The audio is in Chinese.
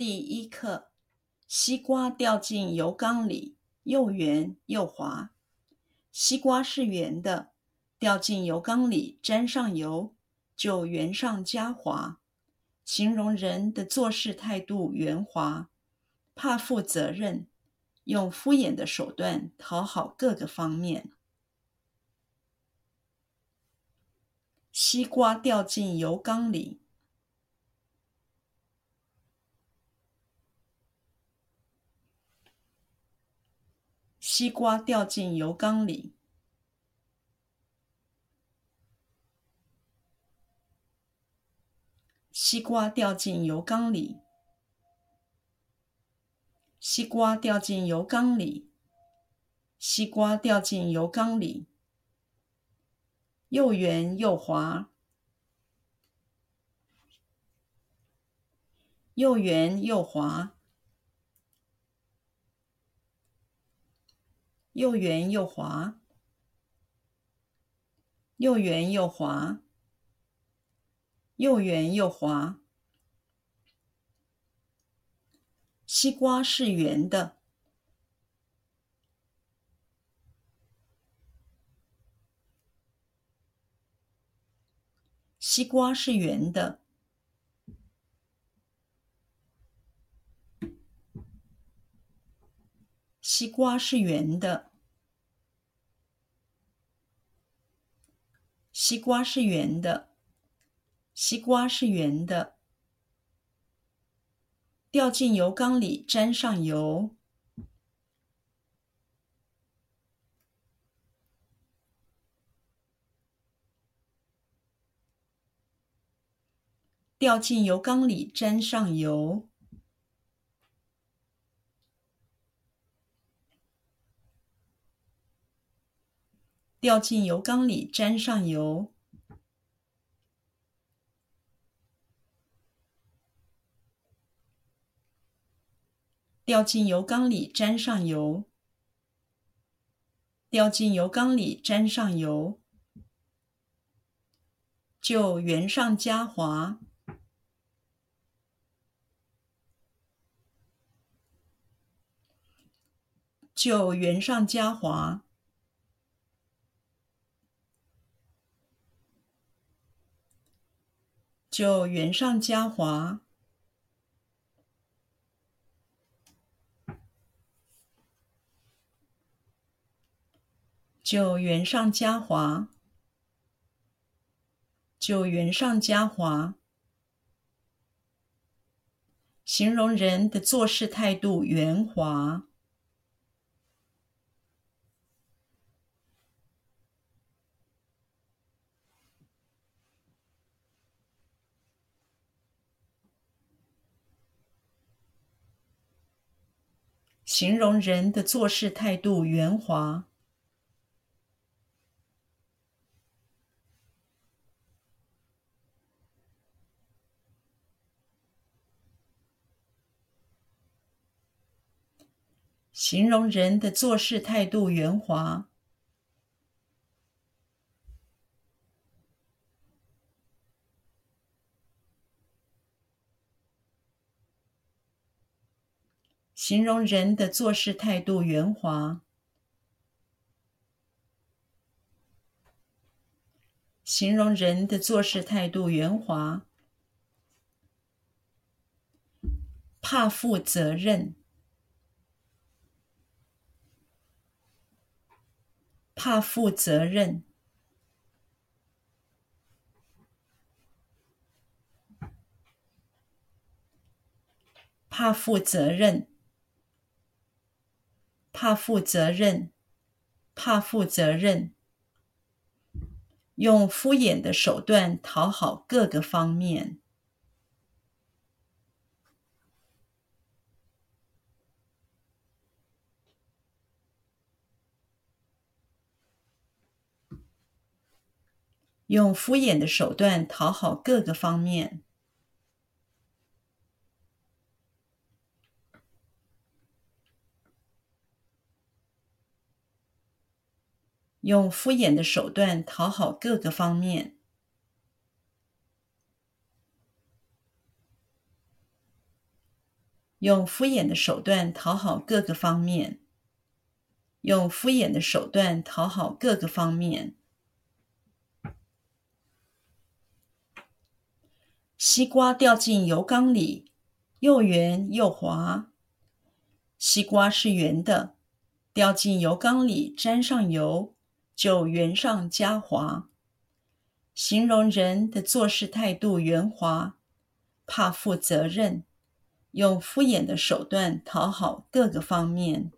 第一课：西瓜掉进油缸里，又圆又滑。西瓜是圆的，掉进油缸里，沾上油，就圆上加滑，形容人的做事态度圆滑，怕负责任，用敷衍的手段讨好各个方面。西瓜掉进油缸里。西瓜掉进油缸里。西瓜掉进油缸里。西瓜掉进油缸里。西瓜掉进油缸里。又圆又滑。又圆又滑。又圆又滑，又圆又滑，又圆又滑。西瓜是圆的，西瓜是圆的。西瓜是圆的，西瓜是圆的，西瓜是圆的。掉进油缸里，沾上油。掉进油缸里，沾上油。掉进油缸里，沾上油。掉进油缸里，沾上油。掉进油缸里，沾上油，就圆上加滑，就圆上加滑。就圆上加滑，就圆上加滑，就圆上加滑。形容人的做事态度圆滑。形容人的做事态度圆滑。形容人的做事态度圆滑。形容人的做事态度圆滑。形容人的做事态度圆滑。怕负责任。怕负责任。怕负责任。怕负责任，怕负责任，用敷衍的手段讨好各个方面，用敷衍的手段讨好各个方面。用敷衍的手段讨好各个方面，用敷衍的手段讨好各个方面，用敷衍的手段讨好各个方面。西瓜掉进油缸里，又圆又滑。西瓜是圆的，掉进油缸里沾上油，就圆上加滑。形容人的做事态度圆滑，怕负责任，用敷衍的手段讨好各个方面。